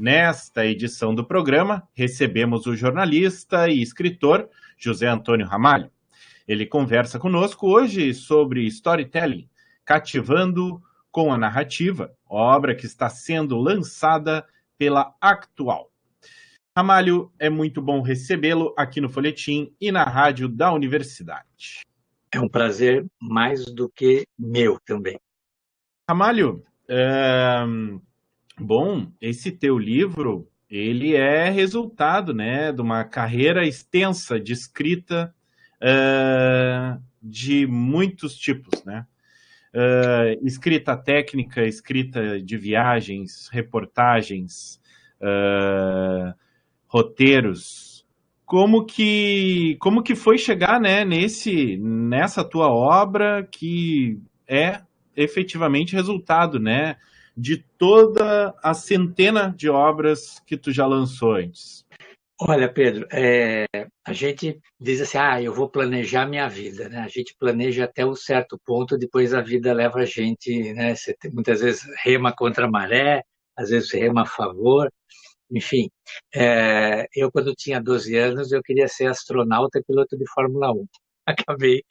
Nesta edição do programa, recebemos o jornalista e escritor José Antônio Ramalho. Ele conversa conosco hoje sobre storytelling, cativando com a narrativa, obra que está sendo lançada pela Actual. Ramalho, é muito bom recebê-lo aqui no Folhetim e na rádio da universidade. É um prazer mais do que meu também. Ramalho, é Bom, esse teu livro, ele é resultado, né, de uma carreira extensa de escrita uh, de muitos tipos, né? Uh, escrita técnica, escrita de viagens, reportagens, uh, roteiros. Como que, como que foi chegar, né, nesse, nessa tua obra que é efetivamente resultado, né, de toda a centena de obras que tu já lançou antes? Olha, Pedro, é, a gente diz assim, ah, eu vou planejar minha vida, né? A gente planeja até um certo ponto, depois a vida leva a gente, né? Você tem, muitas vezes rema contra a maré, às vezes rema a favor, enfim. É, eu, quando tinha 12 anos, eu queria ser astronauta e piloto de Fórmula 1. Acabei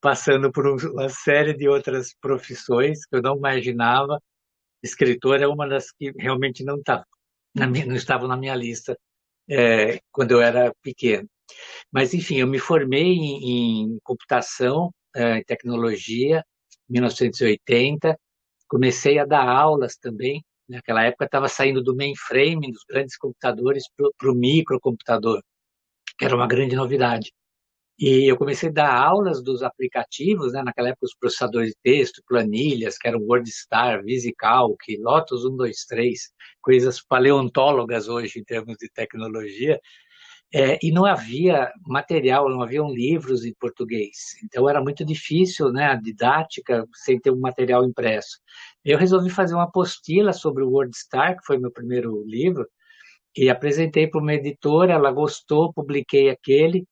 passando por uma série de outras profissões que eu não imaginava, escritor é uma das que realmente não estava na minha, não estava na minha lista é, quando eu era pequeno. Mas, enfim, eu me formei em, em computação é, e tecnologia em 1980, comecei a dar aulas também. Naquela época estava saindo do mainframe, dos grandes computadores, para o microcomputador, que era uma grande novidade. E eu comecei a dar aulas dos aplicativos, né? naquela época os processadores de texto, planilhas, que eram WordStar, VisiCalc, Lotus 123, coisas paleontólogas hoje em termos de tecnologia, é, e não havia material, não haviam livros em português. Então era muito difícil né, a didática sem ter um material impresso. Eu resolvi fazer uma apostila sobre o WordStar, que foi meu primeiro livro, e apresentei para uma editora, ela gostou, publiquei aquele,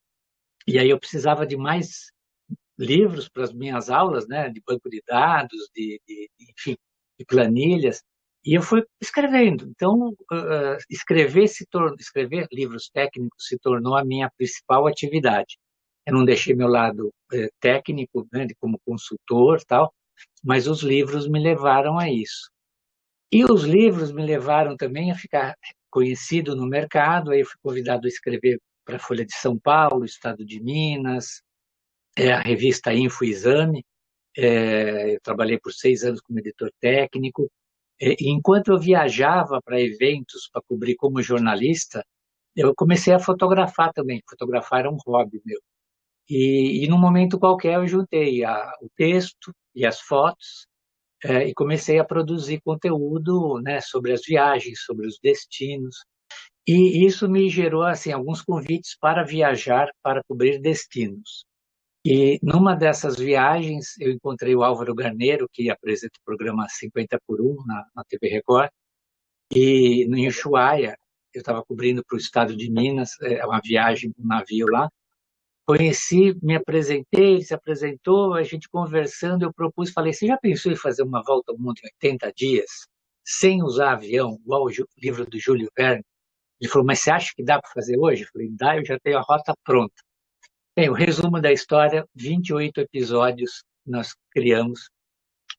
e aí eu precisava de mais livros para as minhas aulas, né, de banco de dados, de, de, enfim, de planilhas, e eu fui escrevendo. Então, uh, escrever se tornou, escrever livros técnicos se tornou a minha principal atividade. Eu não deixei meu lado uh, técnico, né, de como consultor, tal, mas os livros me levaram a isso. E os livros me levaram também a ficar conhecido no mercado. Aí eu fui convidado a escrever para a Folha de São Paulo, Estado de Minas, é, a revista Info Exame. É, eu trabalhei por seis anos como editor técnico. É, enquanto eu viajava para eventos para cobrir como jornalista, eu comecei a fotografar também. Fotografar era um hobby meu. E, e num momento qualquer eu juntei a, o texto e as fotos é, e comecei a produzir conteúdo né, sobre as viagens, sobre os destinos. E isso me gerou assim alguns convites para viajar, para cobrir destinos. E numa dessas viagens eu encontrei o Álvaro Garneiro, que apresenta o programa 50 por 1 na, na TV Record, e no Ushuaia, eu estava cobrindo para o estado de Minas, é uma viagem um navio lá. Conheci, me apresentei, ele se apresentou, a gente conversando, eu propus, falei, você já pensou em fazer uma volta ao mundo em 80 dias, sem usar avião, igual o livro do Júlio Verne? Ele falou, mas você acha que dá para fazer hoje? Eu falei, dá, eu já tenho a rota pronta. Bem, o resumo da história, 28 episódios nós criamos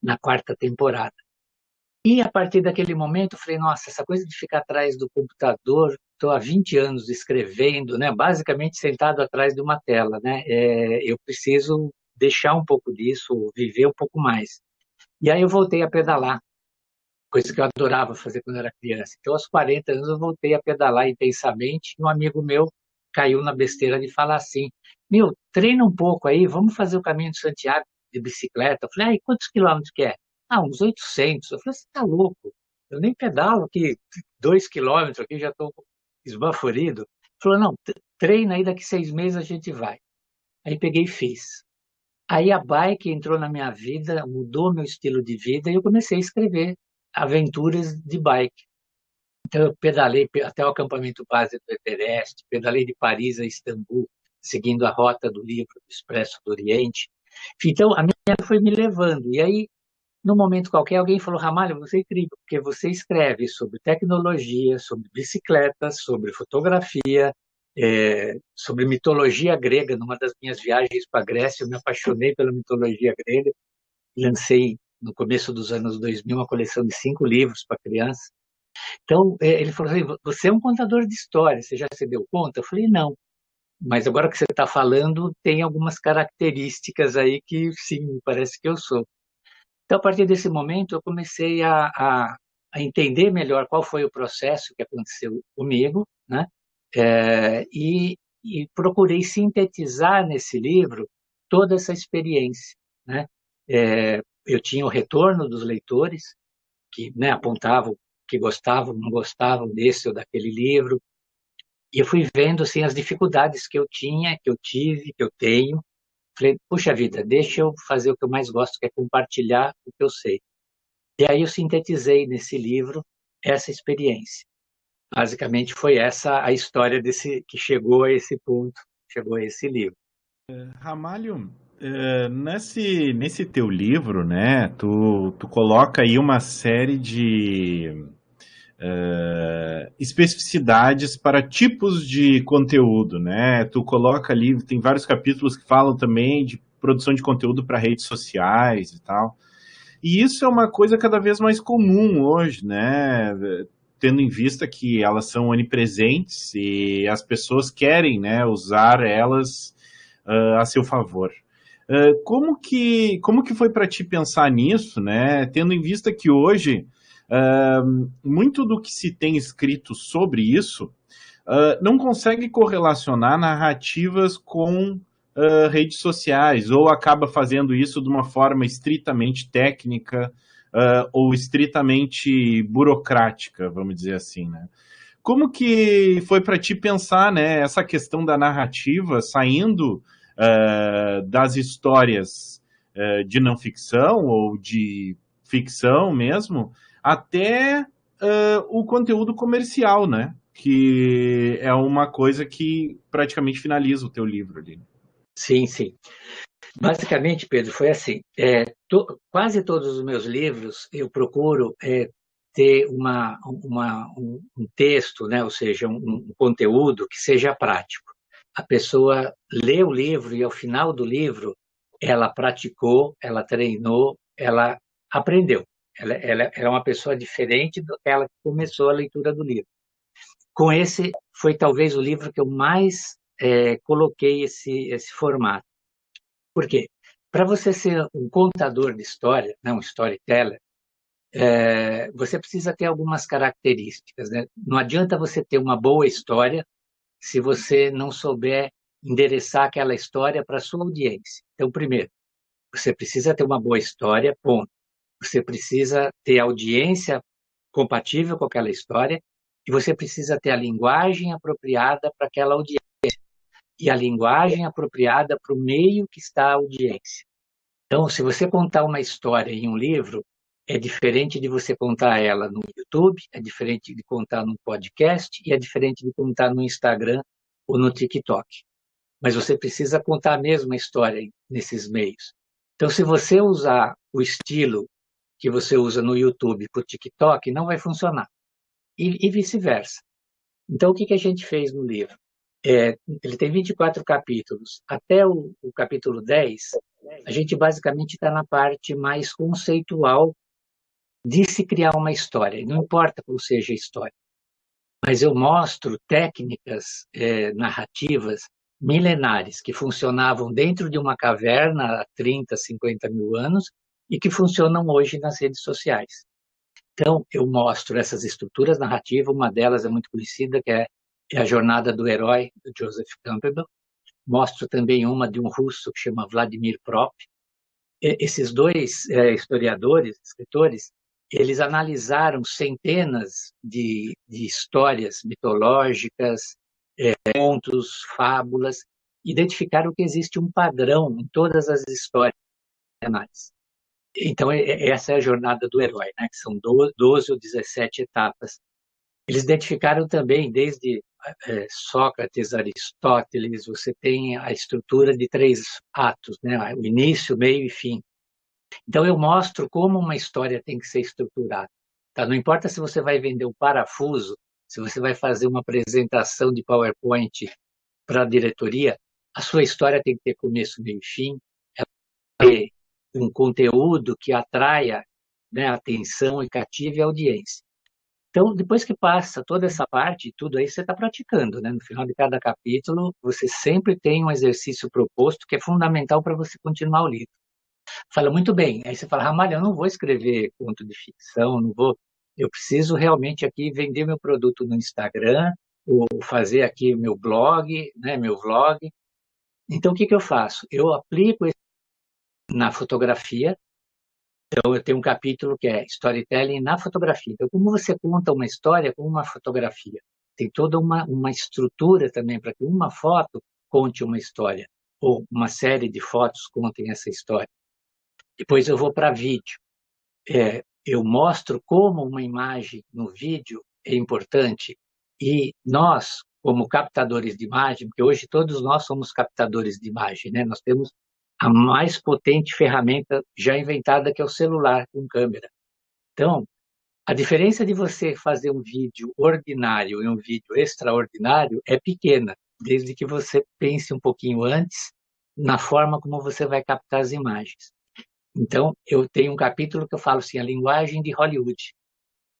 na quarta temporada. E a partir daquele momento, eu falei, nossa, essa coisa de ficar atrás do computador, estou há 20 anos escrevendo, né, basicamente sentado atrás de uma tela, né, é, eu preciso deixar um pouco disso, viver um pouco mais. E aí eu voltei a pedalar coisa que eu adorava fazer quando era criança. Então, aos 40 anos, eu voltei a pedalar intensamente e um amigo meu caiu na besteira de falar assim, meu, treina um pouco aí, vamos fazer o caminho de Santiago de bicicleta. Eu falei, ah, quantos quilômetros que é? Ah, uns 800. Eu falei, você tá louco? Eu nem pedalo aqui dois quilômetros aqui, já estou esbaforido. Falou, não, treina aí, daqui seis meses a gente vai. Aí peguei e fiz. Aí a bike entrou na minha vida, mudou meu estilo de vida e eu comecei a escrever aventuras de bike. Então eu pedalei até o acampamento base do Everest, pedalei de Paris a Istambul, seguindo a rota do livro do Expresso do Oriente. Então a minha foi me levando. E aí, num momento qualquer, alguém falou: Ramalho, você é incrível, porque você escreve sobre tecnologia, sobre bicicletas, sobre fotografia, é, sobre mitologia grega. Numa das minhas viagens para a Grécia, eu me apaixonei pela mitologia grega. Lancei, no começo dos anos 2000, uma coleção de cinco livros para crianças. Então, é, ele falou assim, você é um contador de histórias, você já se deu conta? Eu falei, não. Mas agora que você está falando, tem algumas características aí que, sim, parece que eu sou. Então, a partir desse momento, eu comecei a, a, a entender melhor qual foi o processo que aconteceu comigo, né? É, e, e, procurei sintetizar nesse livro toda essa experiência. Né? É, eu tinha o retorno dos leitores, que né, apontavam que gostavam, não gostavam desse ou daquele livro, e eu fui vendo assim, as dificuldades que eu tinha, que eu tive, que eu tenho. Falei, puxa vida, deixa eu fazer o que eu mais gosto, que é compartilhar o que eu sei. E aí eu sintetizei nesse livro essa experiência. Basicamente foi essa a história desse que chegou a esse ponto, chegou a esse livro. É, Ramalho, é, nesse, nesse teu livro, né, tu, tu coloca aí uma série de uh, especificidades para tipos de conteúdo, né? Tu coloca ali, tem vários capítulos que falam também de produção de conteúdo para redes sociais e tal. E isso é uma coisa cada vez mais comum hoje, né? Tendo em vista que elas são onipresentes e as pessoas querem, né, usar elas uh, a seu favor. Uh, como que como que foi para ti pensar nisso, né? Tendo em vista que hoje Uh, muito do que se tem escrito sobre isso uh, não consegue correlacionar narrativas com uh, redes sociais, ou acaba fazendo isso de uma forma estritamente técnica ou estritamente burocrática, vamos dizer assim, né? Como que foi para ti pensar né, essa questão da narrativa saindo das histórias de não ficção ou de ficção mesmo, até uh, o conteúdo comercial, né? Que é uma coisa que praticamente finaliza o teu livro ali. Sim, sim. Basicamente, Pedro, foi assim. É, to, quase todos os meus livros eu procuro é, ter uma, uma, um, um, texto, né? ou seja, um, um conteúdo que seja prático. A pessoa lê o livro e ao final do livro ela praticou, ela treinou, ela aprendeu. Ela, ela, ela é uma pessoa diferente daquela que começou a leitura do livro. Com esse, foi talvez o livro que eu mais é, coloquei esse, esse formato. Por quê? Para você ser um contador de história, não um storyteller, é, você precisa ter algumas características. Né? Não adianta você ter uma boa história se você não souber endereçar aquela história para sua audiência. Então, primeiro, você precisa ter uma boa história, ponto. Você precisa ter audiência compatível com aquela história e você precisa ter a linguagem apropriada para aquela audiência e a linguagem apropriada para o meio que está a audiência. Então, se você contar uma história em um livro, é diferente de você contar ela no YouTube, é diferente de contar no podcast e é diferente de contar no Instagram ou no TikTok. Mas você precisa contar a mesma história nesses meios. Então, se você usar o estilo que você usa no YouTube para o TikTok não vai funcionar. E, e vice-versa. Então, o que, que a gente fez no livro? É, ele tem 24 capítulos. Até o, o capítulo 10, a gente basicamente está na parte mais conceitual de se criar uma história. Não importa qual seja a história. Mas eu mostro técnicas é, narrativas milenares que funcionavam dentro de uma caverna há 30, 50 mil anos e que funcionam hoje nas redes sociais. Então, eu mostro essas estruturas narrativas, uma delas é muito conhecida, que é, é a Jornada do Herói, do Joseph Campbell. Mostro também uma de um russo que chama Vladimir Prop. Esses dois é, historiadores, escritores, eles analisaram centenas de, de histórias mitológicas, é, contos, fábulas, identificaram que existe um padrão em todas as histórias Então, essa é a jornada do herói, né? que são 12 ou 17 etapas. Eles identificaram também, desde é, Sócrates, Aristóteles, você tem a estrutura de três atos, né? o início, meio e fim. Então, eu mostro como uma história tem que ser estruturada. Tá? Não importa se você vai vender um parafuso, se você vai fazer uma apresentação de PowerPoint para a diretoria, a sua história tem que ter começo, meio e fim, ter um conteúdo que atraia né, atenção e cative a audiência. Então, depois que passa toda essa parte, tudo aí você está praticando, né? No final de cada capítulo, você sempre tem um exercício proposto que é fundamental para você continuar o livro. Fala muito bem. Aí você fala, Ramalho, eu não vou escrever conto de ficção, não vou. Eu preciso realmente aqui vender meu produto no Instagram, ou fazer aqui meu blog, né, meu vlog. Então, o que, que eu faço? Eu aplico na fotografia. Então, eu tenho um capítulo que é storytelling na fotografia. Então, como você conta uma história com uma fotografia? Tem toda uma, uma estrutura também para que uma foto conte uma história, ou uma série de fotos contem essa história. Depois eu vou para vídeo. É, eu mostro como uma imagem no vídeo é importante e nós, como captadores de imagem, porque hoje todos nós somos captadores de imagem, né? Nós temos a mais potente ferramenta já inventada que é o celular com câmera. Então, a diferença de você fazer um vídeo ordinário e um vídeo extraordinário é pequena, desde que você pense um pouquinho antes na forma como você vai captar as imagens. Então, eu tenho um capítulo que eu falo assim, a linguagem de Hollywood.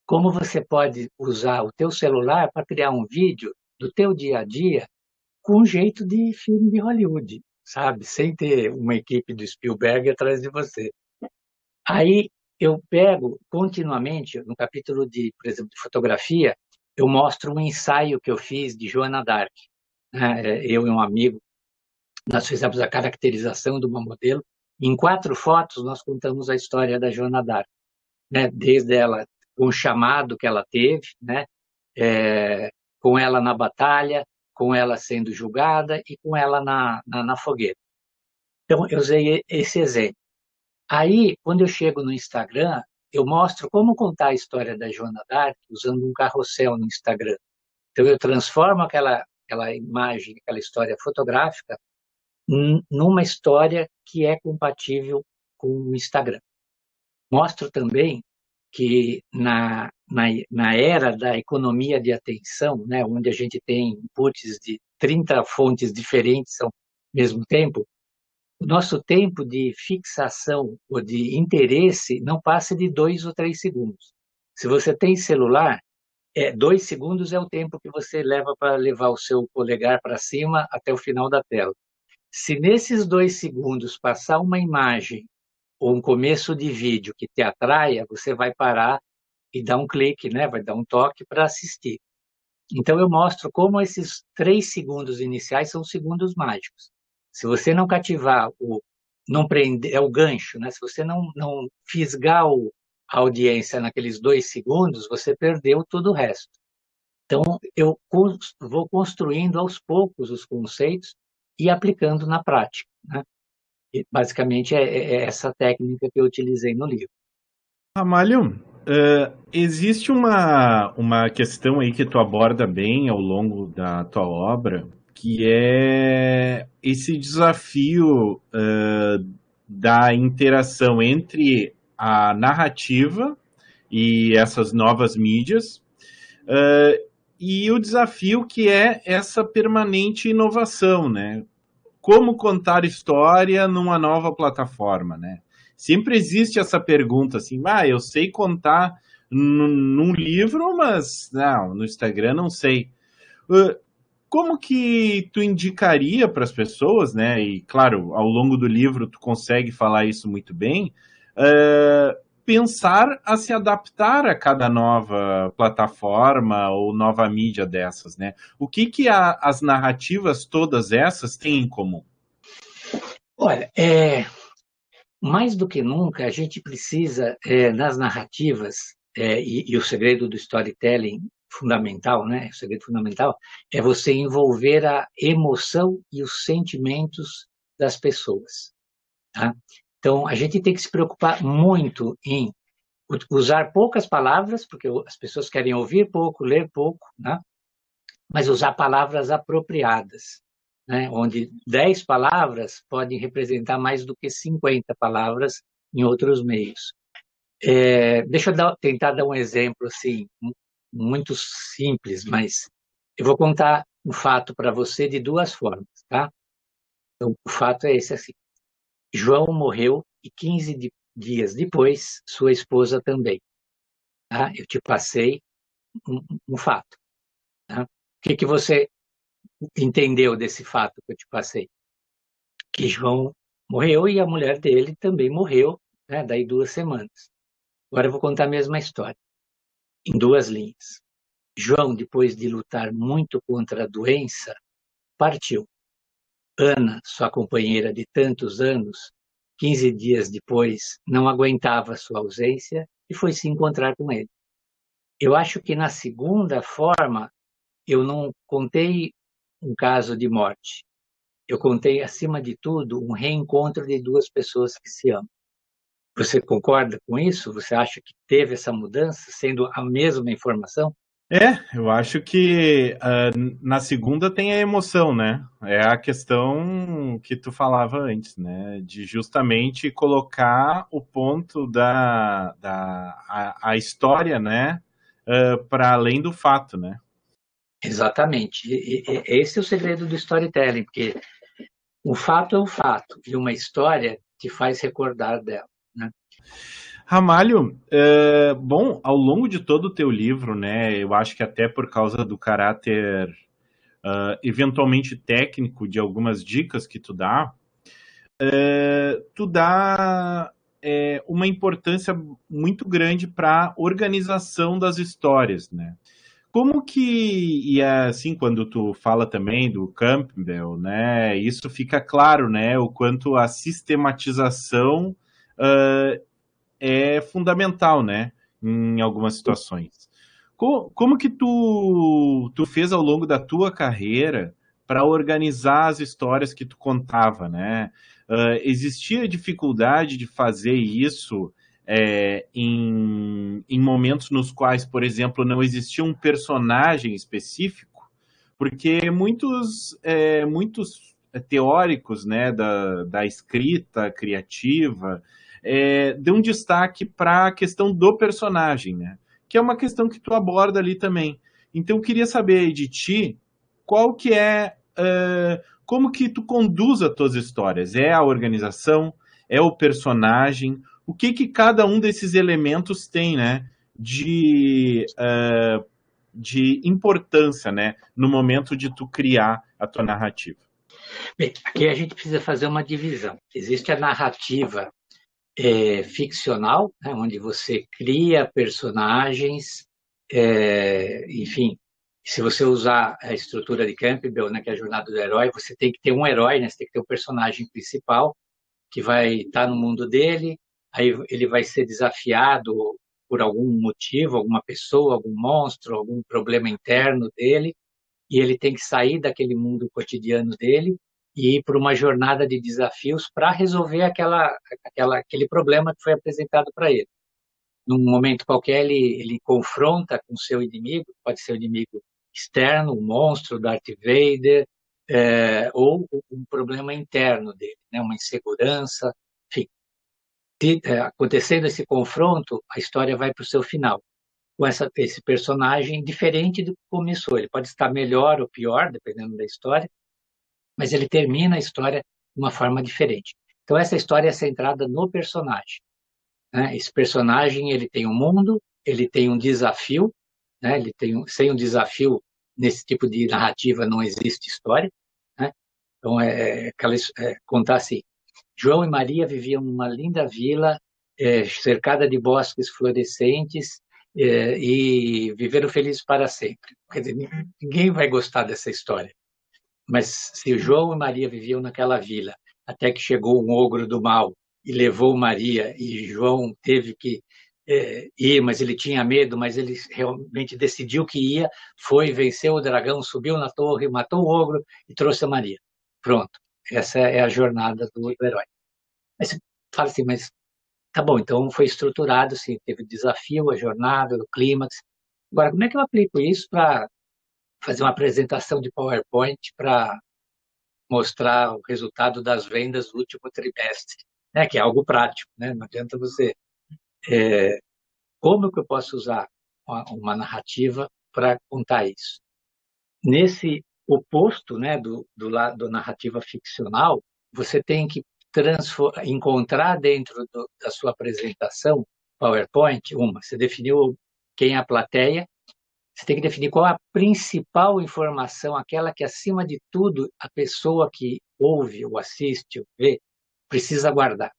Como você pode usar o teu celular para criar um vídeo do teu dia a dia com um jeito de filme de Hollywood, sabe? Sem ter uma equipe do Spielberg atrás de você. Aí eu pego continuamente, no capítulo de, por exemplo, de fotografia, eu mostro um ensaio que eu fiz de Joana Dark. Né? Eu e um amigo, nós fizemos a caracterização de uma modelo em quatro fotos, nós contamos a história da Joana d'Arc, né? desde ela, com o chamado que ela teve, né? É, com ela na batalha, com ela sendo julgada e com ela na, na, na fogueira. Então, eu usei esse exemplo. Aí, quando eu chego no Instagram, eu mostro como contar a história da Joana d'Arc usando um carrossel no Instagram. Então, eu transformo aquela, aquela imagem, aquela história fotográfica numa história que é compatível com o Instagram. Mostro também que na, na, na era da economia de atenção, né, onde a gente tem inputs de 30 fontes diferentes ao mesmo tempo, o nosso tempo de fixação ou de interesse não passa de dois ou três segundos. Se você tem celular, é, dois segundos é o tempo que você leva para levar o seu polegar para cima até o final da tela. Se nesses dois segundos passar uma imagem ou um começo de vídeo que te atraia, você vai parar e dar um clique, né? vai dar um toque para assistir. Então eu mostro como esses três segundos iniciais são segundos mágicos. Se você não cativar o não prender é o gancho, né? Se você não não fisgar o, a audiência naqueles dois segundos, você perdeu todo o resto. Então eu vou construindo aos poucos os conceitos e aplicando na prática. Né? Basicamente, é, é, é, essa técnica que eu utilizei no livro. Ramalho, uh, existe uma, uma questão aí que tu aborda bem ao longo da tua obra, que é esse desafio uh, da interação entre a narrativa e essas novas mídias, uh, e o desafio que é essa permanente inovação, né? Como contar história numa nova plataforma, né? Sempre existe essa pergunta assim, ah, eu sei contar num livro, mas não, no Instagram não sei. Como que tu indicaria para as pessoas, né? E claro, ao longo do livro tu consegue falar isso muito bem. Uh, pensar a se adaptar a cada nova plataforma ou nova mídia dessas, né? O que que a, as narrativas todas essas têm em comum? Olha, é, mais do que nunca a gente precisa é, nas narrativas é, e, e, o segredo do storytelling fundamental, né? O segredo fundamental é você envolver a emoção e os sentimentos das pessoas. Tá? Então, a gente tem que se preocupar muito em usar poucas palavras, porque as pessoas querem ouvir pouco, ler pouco, né? mas usar palavras apropriadas, né? onde 10 palavras podem representar mais do que 50 palavras em outros meios. É, deixa eu dar, tentar dar um exemplo assim, muito simples, mas eu vou contar um fato para você de duas formas, tá? Então, o fato é esse assim. João morreu e 15 de, dias depois, sua esposa também. Tá? Eu te passei um, um fato. Tá? O que, que você entendeu desse fato que eu te passei? Que João morreu e a mulher dele também morreu, né? daí duas semanas. Agora eu vou contar a mesma história, em duas linhas. João, depois de lutar muito contra a doença, partiu. Ana, sua companheira de tantos anos, 15 dias depois, não aguentava sua ausência e foi se encontrar com ele. Eu acho que na segunda forma, eu não contei um caso de morte. Eu contei, acima de tudo, um reencontro de duas pessoas que se amam. Você concorda com isso? Você acha que teve essa mudança, sendo a mesma informação? É, eu acho que uh, na segunda tem a emoção, né? É a questão que tu falava antes, né? De justamente colocar o ponto da, da a, a história, né? Uh, para além do fato, né? Exatamente. E, e, esse é o segredo do storytelling, porque o fato é o fato e uma história te faz recordar dela, né? Ramalho, é, bom, ao longo de todo o teu livro, né, eu acho que até por causa do caráter uh, eventualmente técnico de algumas dicas que tu dá, é, tu dá é, uma importância muito grande para a organização das histórias, né? Como que, e assim, quando tu fala também do Campbell, né, isso fica claro, né, o quanto a sistematização uh, é fundamental, né? Em algumas situações. Como, como que tu, tu fez ao longo da tua carreira para organizar as histórias que tu contava, né? Uh, existia dificuldade de fazer isso é, em, em momentos nos quais, por exemplo, não existia um personagem específico? Porque muitos, é, muitos teóricos né, da, da escrita criativa é, dê um destaque para a questão do personagem, né? Que é uma questão que tu aborda ali também. Então eu queria saber de ti qual que é uh, como que tu conduz as tuas histórias. É a organização? É o personagem? O que que cada um desses elementos tem, né? De, uh, de importância, né? No momento de tu criar a tua narrativa. Bem, aqui a gente precisa fazer uma divisão. Existe a narrativa é, ficcional, né, onde você cria personagens, é, enfim, se você usar a estrutura de Campbell, né, que é a jornada do herói, você tem que ter um herói, né, você tem que ter um personagem principal que vai estar no mundo dele, aí ele vai ser desafiado por algum motivo, alguma pessoa, algum monstro, algum problema interno dele, e ele tem que sair daquele mundo cotidiano dele e ir para uma jornada de desafios para resolver aquela, aquela, aquele problema que foi apresentado para ele. Num momento qualquer, ele, ele confronta com seu inimigo, pode ser o inimigo externo, o monstro, Darth Vader, é, ou um problema interno dele, né, uma insegurança, enfim. De, é, acontecendo esse confronto, a história vai para o seu final, com essa, esse personagem diferente do que começou. Ele pode estar melhor ou pior, dependendo da história, mas ele termina a história de uma forma diferente. Então essa história é centrada no personagem. Né? Esse personagem ele tem um mundo, ele tem um desafio, né? ele tem um, sem um desafio nesse tipo de narrativa não existe história. Né? Então é, é, aquela, é, contar assim: João e Maria viviam numa linda vila é, cercada de bosques florescentes é, e viveram felizes para sempre. Quer dizer, ninguém vai gostar dessa história. Mas se João e Maria viviam naquela vila, até que chegou um ogro do mal e levou Maria, e João teve que é, ir, mas ele tinha medo, mas ele realmente decidiu que ia, foi, venceu o dragão, subiu na torre, matou o ogro e trouxe a Maria. Pronto. Essa é a jornada do herói. Aí você fala assim, mas tá bom, então foi estruturado, assim, teve o desafio, a jornada, o clímax. Agora, como é que eu aplico isso para fazer uma apresentação de PowerPoint para mostrar o resultado das vendas do último trimestre, né? que é algo prático, né? não adianta você... É, como que eu posso usar uma, uma narrativa para contar isso? Nesse oposto né, do, do lado narrativa ficcional, você tem que encontrar dentro do, da sua apresentação PowerPoint, uma, você definiu quem é a plateia, você tem que definir qual é a principal informação, aquela que, acima de tudo, a pessoa que ouve ou assiste ou vê precisa guardar.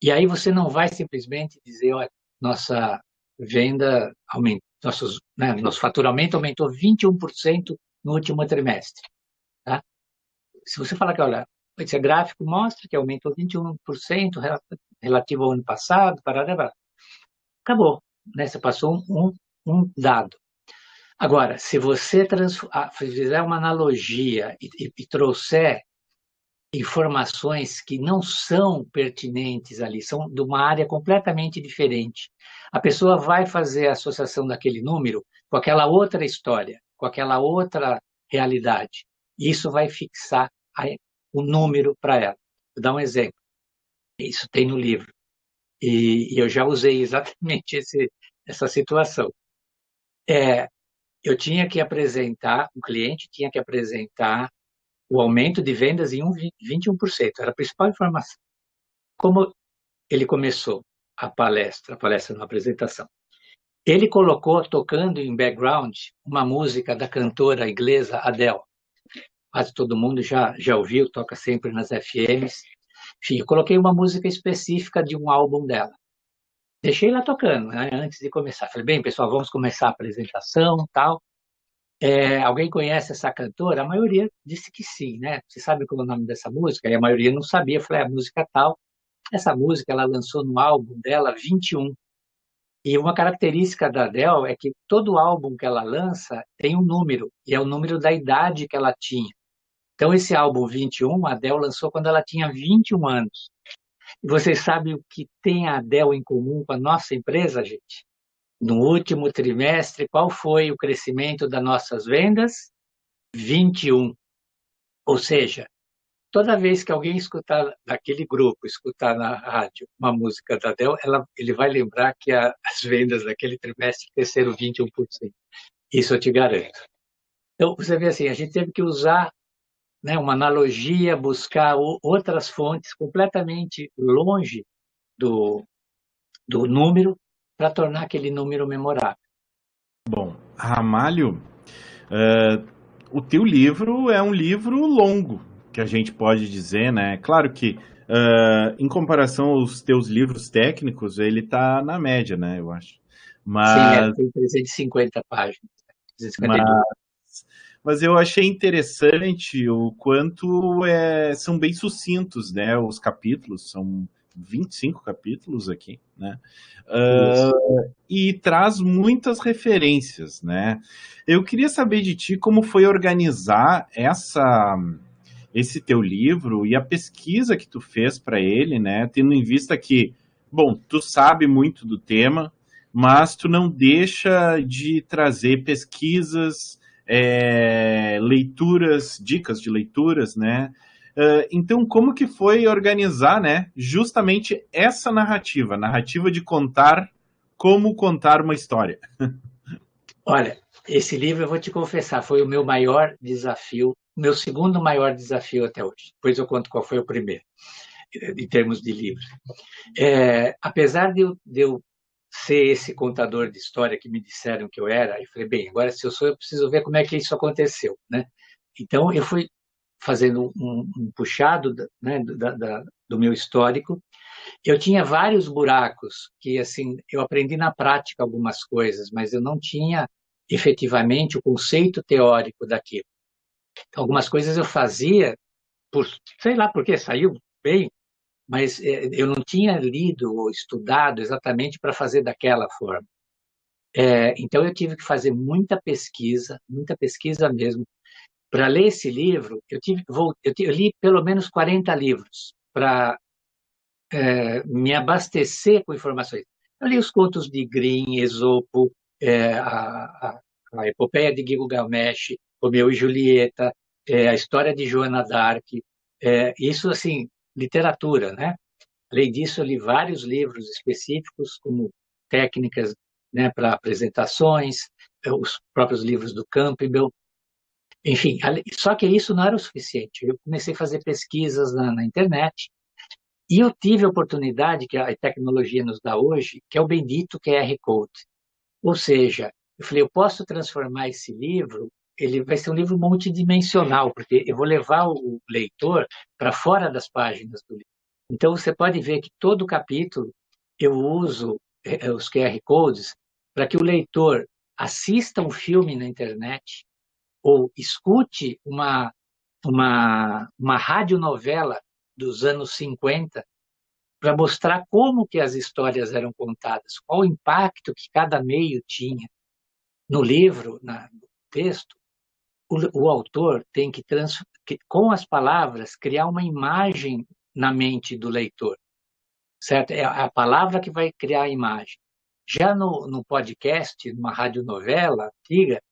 E aí você não vai simplesmente dizer, olha, nossa venda aumentou, nossos, né, nosso faturamento aumentou 21% no último trimestre. Tá? Se você falar que, olha, esse gráfico mostra que aumentou 21% relativo ao ano passado, para acabou. Né? Você passou um, um dado. Agora, se você ah, fizer uma analogia e, e, e trouxer informações que não são pertinentes ali, são de uma área completamente diferente. A pessoa vai fazer a associação daquele número com aquela outra história, com aquela outra realidade. Isso vai fixar o número para ela. Vou dar um exemplo. Isso tem no livro. E, e eu já usei exatamente esse, essa situação. É, eu tinha que apresentar, o cliente tinha que apresentar o aumento de vendas em 21%, era a principal informação. Como ele começou a palestra, a palestra na apresentação? Ele colocou, tocando em background, uma música da cantora inglesa Adele. Quase todo mundo já, já ouviu, toca sempre nas FMs. Enfim, eu coloquei uma música específica de um álbum dela. Deixei lá tocando, né, antes de começar. Falei, bem, pessoal, vamos começar a apresentação tal. É, alguém conhece essa cantora? A maioria disse que sim, né? Você sabe qual é o nome dessa música? E a maioria não sabia. Eu falei, é a música tal. Essa música ela lançou no álbum dela 21. E uma característica da Adele é que todo álbum que ela lança tem um número, e é o número da idade que ela tinha. Então, esse álbum 21, a Adele lançou quando ela tinha 21 anos. E vocês sabem o que tem a Adele em comum com a nossa empresa, gente? No último trimestre, qual foi o crescimento das nossas vendas? 21. Ou seja, toda vez que alguém escutar daquele grupo, escutar na rádio uma música da Dell, ela, ele vai lembrar que a, as vendas daquele trimestre cresceram 21%. Isso eu te garanto. Então, você vê assim, a gente teve que usar né, uma analogia, buscar outras fontes completamente longe do, do número para tornar aquele número memorável. Bom, Ramalho, uh, o teu livro é um livro longo, que a gente pode dizer, né? Claro que uh, em comparação aos teus livros técnicos, ele está na média, né? Eu acho. Mas... Sim, é, tem 350 páginas. 352. Mas, mas eu achei interessante o quanto é, são bem sucintos, né? Os capítulos são 25 capítulos aqui, né? Uh, e traz muitas referências, né? Eu queria saber de ti como foi organizar essa esse teu livro e a pesquisa que tu fez para ele, né? Tendo em vista que, bom, tu sabe muito do tema, mas tu não deixa de trazer pesquisas, é, leituras, dicas de leituras, né? Uh, então, como que foi organizar, né, justamente essa narrativa, narrativa de contar como contar uma história? Olha, esse livro, eu vou te confessar, foi o meu maior desafio, meu segundo maior desafio até hoje. Depois eu conto qual foi o primeiro, em termos de livro. É, apesar de eu, de eu ser esse contador de história que me disseram que eu era, eu falei, bem, agora se eu sou, eu preciso ver como é que isso aconteceu, né? Então, eu fui fazendo um, um puxado né, da, da, do meu histórico, eu tinha vários buracos que, assim, eu aprendi na prática algumas coisas, mas eu não tinha efetivamente o conceito teórico daquilo. Então, algumas coisas eu fazia por, sei lá por que, saiu bem, mas é, eu não tinha lido ou estudado exatamente para fazer daquela forma. É, então eu tive que fazer muita pesquisa, muita pesquisa mesmo. Para ler esse livro, eu, tive, vou, eu, eu li pelo menos 40 livros para é, me abastecer com informações. Eu li os contos de Grimm, Esopo, é, a, a, a, epopeia de Gilgamesh, Romeu e Julieta, é, a história de Joana d'Arc, é, isso, assim, literatura, né? Além disso, eu li vários livros específicos, como técnicas né, para apresentações, é, os próprios livros do Campbell. Enfim, só que isso não era o suficiente. Eu comecei a fazer pesquisas na, na internet e eu tive a oportunidade que a tecnologia nos dá hoje, que é o bendito QR Code. Ou seja, eu falei, eu posso transformar esse livro ele vai ser um livro multidimensional, porque eu vou levar o leitor para fora das páginas do livro. Então, você pode ver que todo capítulo eu uso é, os QR Codes para que o leitor assista um filme na internet ou escute uma, uma, uma radionovela dos anos 50 para mostrar como que as histórias eram contadas, qual o impacto que cada meio tinha. No livro, na, no texto, o, o autor tem que, trans, que, com as palavras, criar uma imagem na mente do leitor, certo? É a palavra que vai criar a imagem. Já no, no podcast, numa radionovela antiga,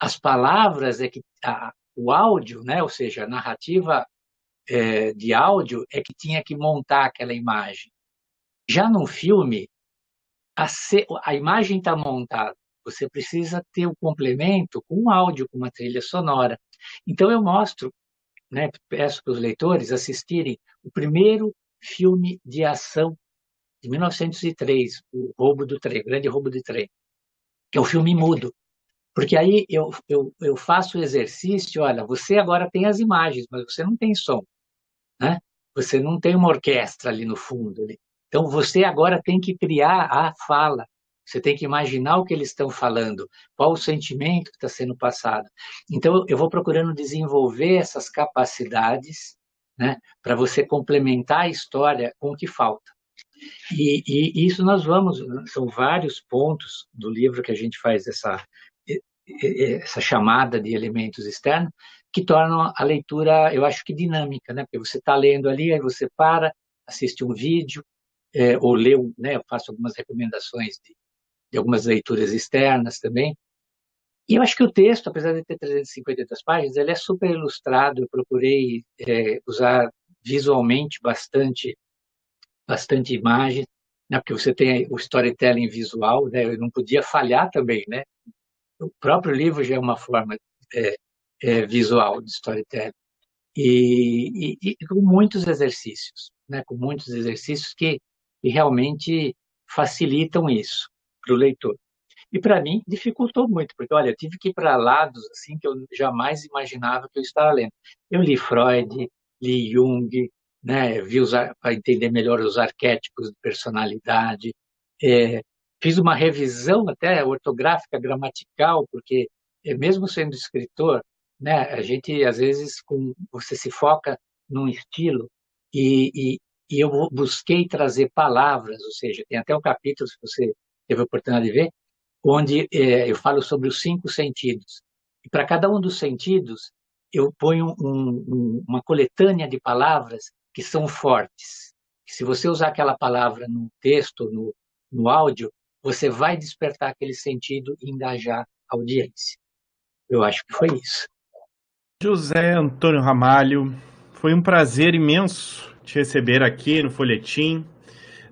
as palavras é que a, o áudio, né, ou seja, a narrativa é, de áudio é que tinha que montar aquela imagem. Já no filme, a, a imagem está montada, você precisa ter o um complemento com um áudio, com uma trilha sonora. Então eu mostro, né, peço para os leitores assistirem o primeiro filme de ação de 1903, o roubo do trem, o grande roubo do trem, que é o filme mudo. Porque aí eu, eu, eu faço o exercício, olha, você agora tem as imagens, mas você não tem som, né? Você não tem uma orquestra ali no fundo. Ali. Então você agora tem que criar a fala. Você tem que imaginar o que eles estão falando, qual o sentimento que está sendo passado. Então, eu vou procurando desenvolver essas capacidades né, para você complementar a história com o que falta. E, e, isso nós vamos, são vários pontos do livro que a gente faz essa, essa chamada de elementos externos, que tornam a leitura, eu acho que dinâmica, né? Porque você está lendo ali, aí você para, assiste um vídeo, é, ou lê, né? Eu faço algumas recomendações de, de algumas leituras externas também. E eu acho que o texto, apesar de ter 350 páginas, ele é super ilustrado. Eu procurei é, usar visualmente bastante, bastante imagem, né? porque você tem o storytelling visual, né? Eu não podia falhar também, né? O próprio livro já é uma forma é, é, visual de storytelling. E, e, e, com muitos exercícios, né? Com muitos exercícios que, que realmente facilitam isso para o leitor. E para mim dificultou muito, porque olha, eu tive que ir para lados assim que eu jamais imaginava que eu estava lendo. Eu li Freud, li Jung, né, vi para entender melhor os arquétipos de personalidade, é, fiz uma revisão até ortográfica, gramatical, porque é, mesmo sendo escritor, né, a gente às vezes com, você se foca num estilo e, e, e eu busquei trazer palavras, ou seja, tem até um capítulo, se você teve a oportunidade de ver, onde é, eu falo sobre os cinco sentidos. E para cada um dos sentidos, eu ponho um, um, uma coletânea de palavras que são fortes. Se você usar aquela palavra no texto, no, no áudio, você vai despertar aquele sentido e engajar a audiência. Eu acho que foi isso. José Antônio Ramalho, foi um prazer imenso te receber aqui no Folhetim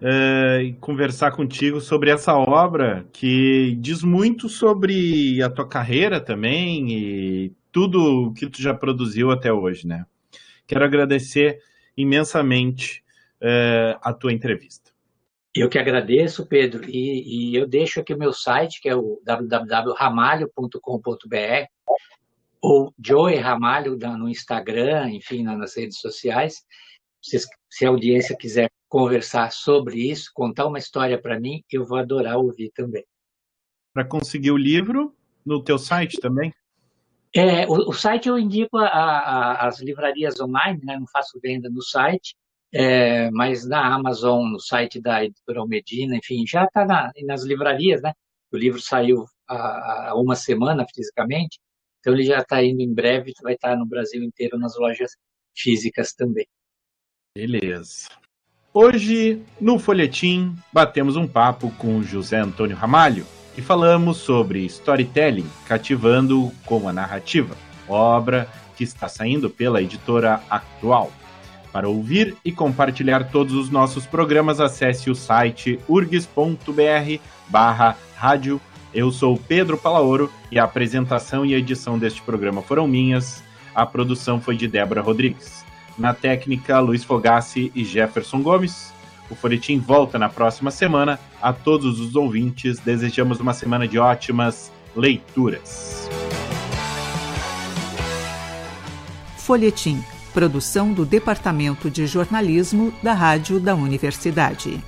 uh, e conversar contigo sobre essa obra que diz muito sobre a tua carreira também e tudo que tu já produziu até hoje, né? Quero agradecer imensamente uh, a tua entrevista. Eu que agradeço, Pedro, e, e, eu deixo aqui o meu site, que é o www.ramalho.com.br, ou Joey Ramalho no Instagram, enfim, nas redes sociais. Se, se a audiência quiser conversar sobre isso, contar uma história para mim, eu vou adorar ouvir também. Para conseguir o livro, no teu site também? É, o, o site eu indico a, a, as livrarias online, né? não faço venda no site, é, mas na Amazon, no site da Editora Medina, enfim, já está na, nas livrarias, né? O livro saiu há, há uma semana fisicamente, então ele já está indo em breve, vai estar tá no Brasil inteiro nas lojas físicas também. Beleza. Hoje, no Folhetim, batemos um papo com José Antônio Ramalho e falamos sobre storytelling cativando com a narrativa, obra que está saindo pela editora Actual. Para ouvir e compartilhar todos os nossos programas, acesse o site urgs.br barra rádio. Eu sou Pedro Palaoro e a apresentação e edição deste programa foram minhas. A produção foi de Débora Rodrigues. Na técnica, Luiz Fogassi e Jefferson Gomes. O Folhetim volta na próxima semana. A todos os ouvintes, desejamos uma semana de ótimas leituras. Folhetim Produção do Departamento de Jornalismo da Rádio da Universidade.